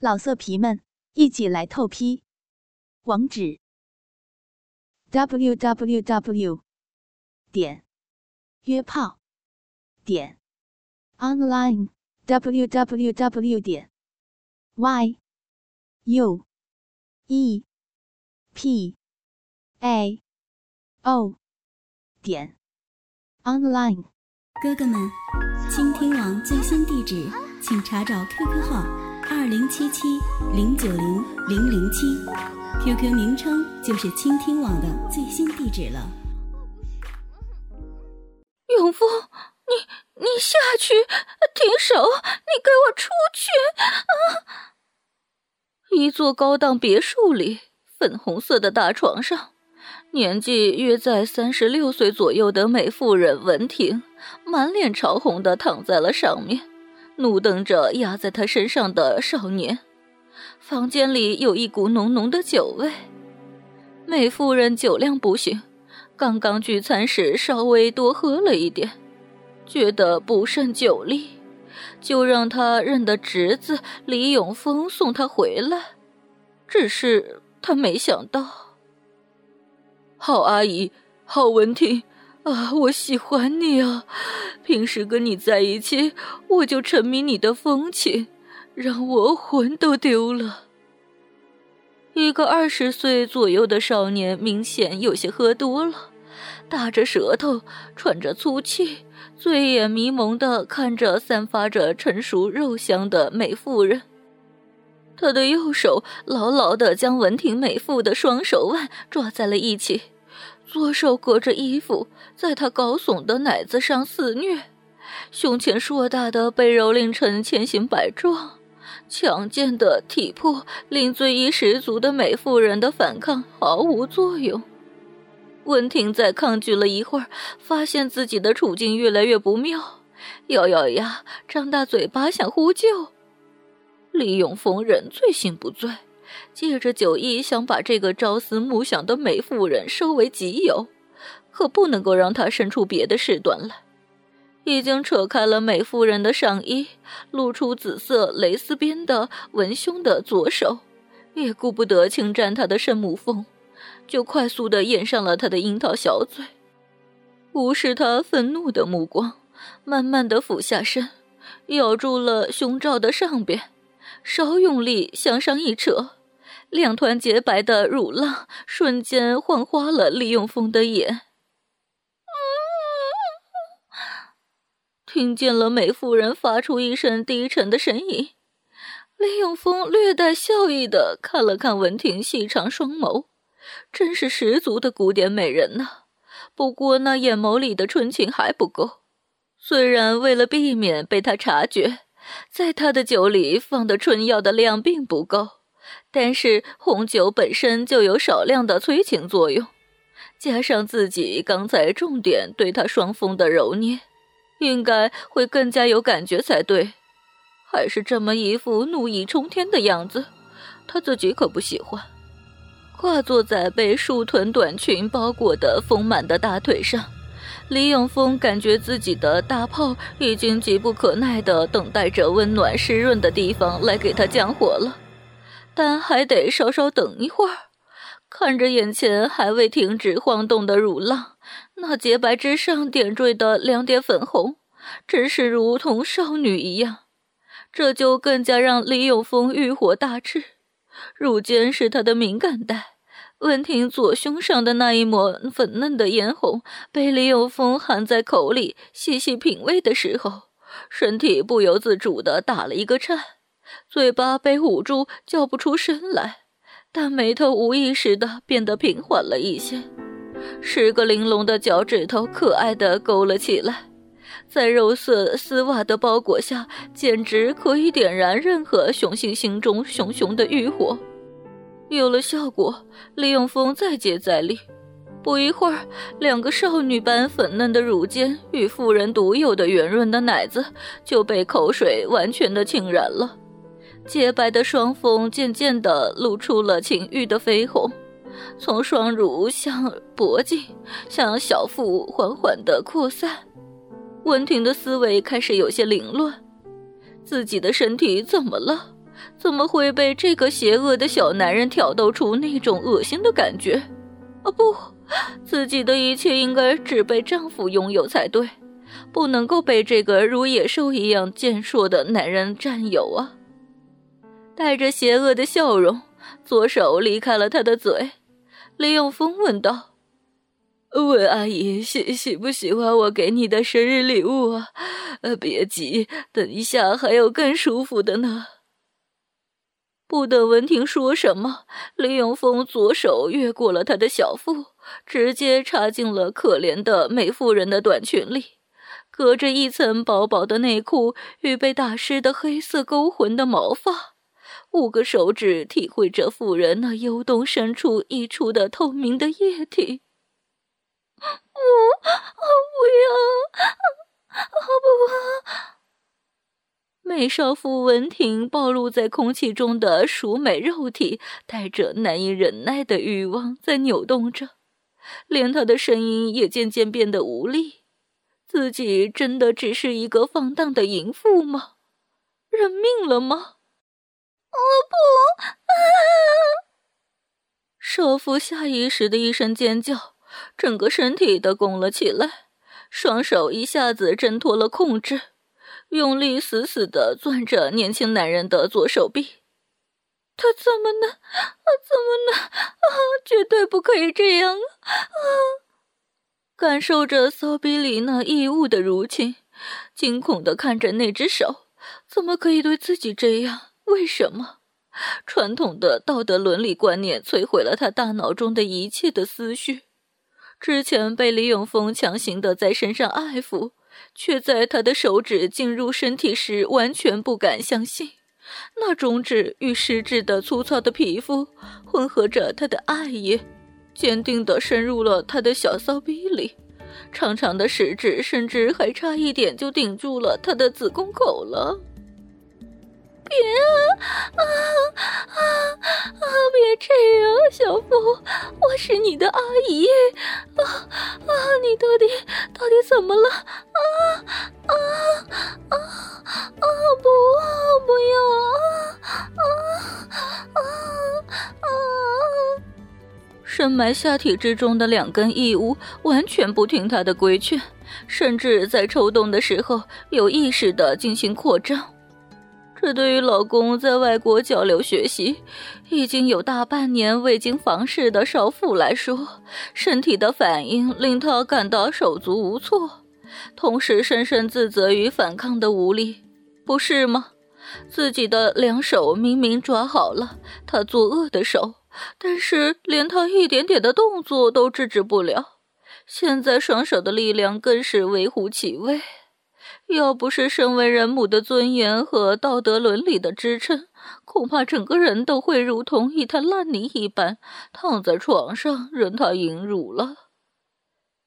老色皮们，一起来透批！网址：w w w 点约炮点 online w w w 点 y u e p a o 点 online。哥哥们，倾听网最新地址，请查找 QQ 号。二零七七零九零零零七，QQ 名称就是倾听网的最新地址了。永峰，你你下去，停手！你给我出去！啊！一座高档别墅里，粉红色的大床上，年纪约在三十六岁左右的美妇人文婷，满脸潮红的躺在了上面。怒瞪着压在他身上的少年，房间里有一股浓浓的酒味。美夫人酒量不行，刚刚聚餐时稍微多喝了一点，觉得不胜酒力，就让他认的侄子李永峰送他回来。只是他没想到，好阿姨，好文婷。啊，我喜欢你啊！平时跟你在一起，我就沉迷你的风情，让我魂都丢了。一个二十岁左右的少年明显有些喝多了，打着舌头，喘着粗气，醉眼迷蒙的看着散发着成熟肉香的美妇人。他的右手牢牢的将文婷美妇的双手腕抓在了一起。左手隔着衣服，在他高耸的奶子上肆虐，胸前硕大的被蹂躏成千形百状，强健的体魄令醉意十足的美妇人的反抗毫无作用。温婷在抗拒了一会儿，发现自己的处境越来越不妙，咬咬牙，张大嘴巴想呼救。李永峰人醉心不醉。借着酒意，想把这个朝思暮想的美妇人收为己有，可不能够让她生出别的事端来。已经扯开了美妇人的上衣，露出紫色蕾丝边的文胸的左手，也顾不得侵占她的圣母峰，就快速的掩上了她的樱桃小嘴，无视她愤怒的目光，慢慢的俯下身，咬住了胸罩的上边，稍用力向上一扯。两团洁白的乳浪瞬间晃花了李永峰的眼。听见了美妇人发出一声低沉的呻吟，李永峰略带笑意的看了看文婷细长双眸，真是十足的古典美人呐。不过那眼眸里的纯情还不够，虽然为了避免被他察觉，在他的酒里放的春药的量并不够。但是红酒本身就有少量的催情作用，加上自己刚才重点对他双峰的揉捏，应该会更加有感觉才对。还是这么一副怒意冲天的样子，他自己可不喜欢。跨坐在被束臀短裙包裹的丰满的大腿上，李永峰感觉自己的大炮已经急不可耐地等待着温暖湿润的地方来给他降火了。但还得稍稍等一会儿，看着眼前还未停止晃动的乳浪，那洁白之上点缀的两点粉红，真是如同少女一样。这就更加让李永峰欲火大炽。乳尖是他的敏感带，温婷左胸上的那一抹粉嫩的嫣红，被李永峰含在口里细细品味的时候，身体不由自主地打了一个颤。嘴巴被捂住，叫不出声来，但眉头无意识的变得平缓了一些，十个玲珑的脚趾头可爱的勾了起来，在肉色丝袜的包裹下，简直可以点燃任何雄性心中熊熊的欲火。有了效果，李永峰再接再厉，不一会儿，两个少女般粉嫩的乳尖与妇人独有的圆润的奶子就被口水完全的浸染了。洁白的双峰渐渐地露出了情欲的绯红，从双乳向脖颈，向小腹缓缓地扩散。温婷的思维开始有些凌乱，自己的身体怎么了？怎么会被这个邪恶的小男人挑逗出那种恶心的感觉？啊不，自己的一切应该只被丈夫拥有才对，不能够被这个如野兽一样健硕的男人占有啊！带着邪恶的笑容，左手离开了他的嘴。李永峰问道：“问阿姨喜喜不喜欢我给你的生日礼物啊？呃，别急，等一下还有更舒服的呢。”不等文婷说什么，李永峰左手越过了她的小腹，直接插进了可怜的美妇人的短裙里，隔着一层薄薄的内裤与被打湿的黑色勾魂的毛发，五个手指体会着妇人那幽洞深处溢出的透明的液体。不，不要，不。美少妇文婷暴露在空气中的熟美肉体，带着难以忍耐的欲望在扭动着，连她的声音也渐渐变得无力。自己真的只是一个放荡的淫妇吗？认命了吗？我不！少妇下意识的一声尖叫，整个身体都拱了起来，双手一下子挣脱了控制。用力死死的攥着年轻男人的左手臂，他怎么能？啊，怎么能？啊，绝对不可以这样啊！感受着骚逼里那异物的入侵，惊恐的看着那只手，怎么可以对自己这样？为什么？传统的道德伦理观念摧毁了他大脑中的一切的思绪。之前被李永峰强行的在身上爱抚。却在他的手指进入身体时，完全不敢相信，那中指与食指的粗糙的皮肤混合着他的爱意，坚定地深入了他的小骚逼里，长长的食指甚至还差一点就顶住了他的子宫口了。别啊啊啊啊！别这样，小福，我是你的阿姨啊啊！你到底到底怎么了？啊啊啊啊！不不要啊啊啊啊！深埋下体之中的两根异物完全不听他的规劝，甚至在抽动的时候有意识的进行扩张。这对于老公在外国交流学习，已经有大半年未经房事的少妇来说，身体的反应令她感到手足无措，同时深深自责于反抗的无力，不是吗？自己的两手明明抓好了他作恶的手，但是连他一点点的动作都制止不了，现在双手的力量更是微乎其微。要不是身为人母的尊严和道德伦理的支撑，恐怕整个人都会如同一滩烂泥一般躺在床上任他淫辱了。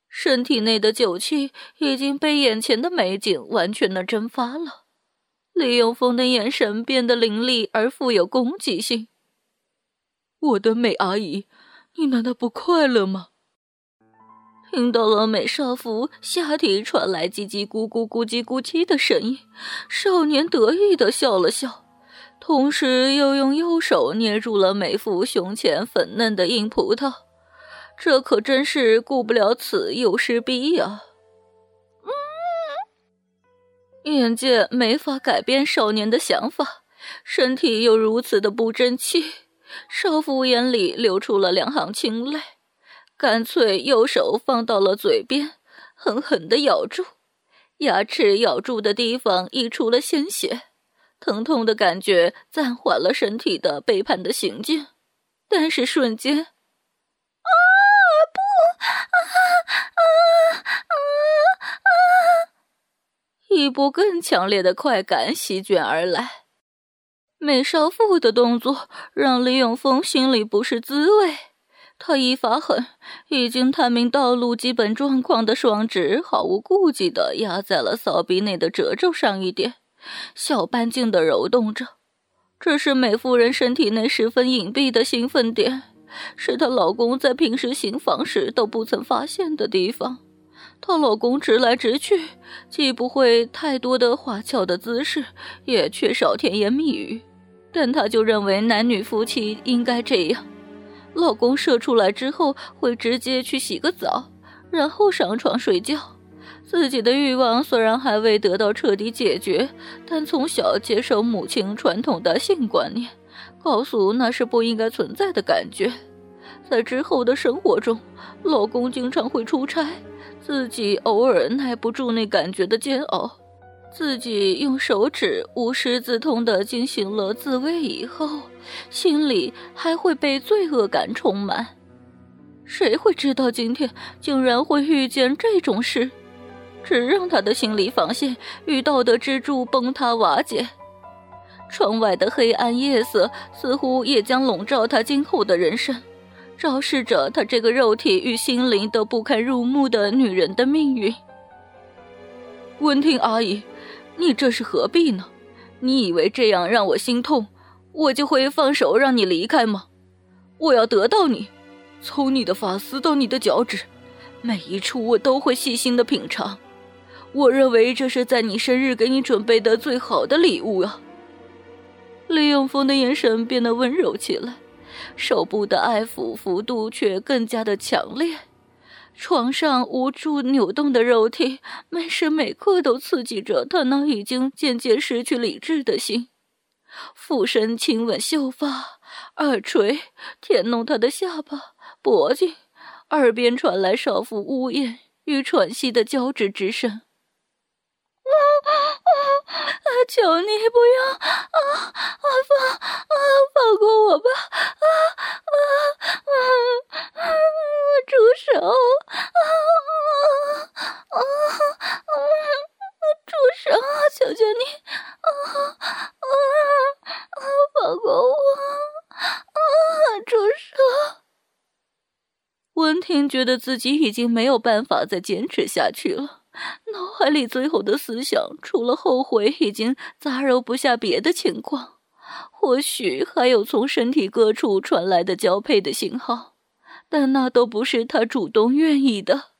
身体内的酒气已经被眼前的美景完全的蒸发了。李永峰的眼神变得凌厉而富有攻击性。我的美阿姨，你难道不快乐吗？听到了美少妇下体传来叽叽咕咕、咕叽咕叽的声音，少年得意的笑了笑，同时又用右手捏住了美妇胸前粉嫩的硬葡萄。这可真是顾不了此又失彼呀！眼界没法改变少年的想法，身体又如此的不争气，少妇眼里流出了两行清泪。干脆右手放到了嘴边，狠狠的咬住，牙齿咬住的地方溢出了鲜血，疼痛的感觉暂缓了身体的背叛的行径，但是瞬间，啊不，啊啊啊啊！一波更强烈的快感席卷而来，美少妇的动作让李永峰心里不是滋味。他一发狠，已经探明道路基本状况的双指毫无顾忌地压在了骚逼内的褶皱上一点，小半径地揉动着。这是美妇人身体内十分隐蔽的兴奋点，是她老公在平时行房时都不曾发现的地方。她老公直来直去，既不会太多的花俏的姿势，也缺少甜言蜜语。但她就认为男女夫妻应该这样：老公射出来之后会直接去洗个澡，然后上床睡觉。自己的欲望虽然还未得到彻底解决，但从小接受母亲传统的性观念，告诉那是不应该存在的感觉。在之后的生活中，老公经常会出差，自己偶尔耐不住那感觉的煎熬，自己用手指无师自通地进行了自慰以后，心里还会被罪恶感充满。谁会知道今天竟然会遇见这种事？只让他的心理防线与道德支柱崩塌瓦解。窗外的黑暗夜色似乎也将笼罩他今后的人生，昭示着他这个肉体与心灵都不堪入目的女人的命运。温婷阿姨，你这是何必呢？你以为这样让我心痛，我就会放手让你离开吗？我要得到你，从你的发丝到你的脚趾，每一处我都会细心的品尝。我认为这是在你生日给你准备的最好的礼物啊！李永峰的眼神变得温柔起来，手部的爱抚幅度却更加的强烈。床上无助扭动的肉体，每时每刻都刺激着他那已经渐渐失去理智的心。俯身亲吻秀发、耳垂，舔弄他的下巴、脖颈，耳边传来少妇呜咽与喘息的交织之声。啊啊！求你不要啊啊放啊放过我吧！啊啊啊！住手！啊啊啊！住手！求求你！啊啊啊！放过我！啊！住手！温婷觉得自己已经没有办法再坚持下去了。脑海里最后的思想，除了后悔，已经杂糅不下别的情况。或许还有从身体各处传来的交配的信号，但那都不是他主动愿意的。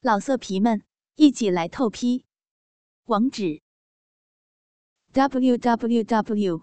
老色皮们，一起来透批！网址：w w w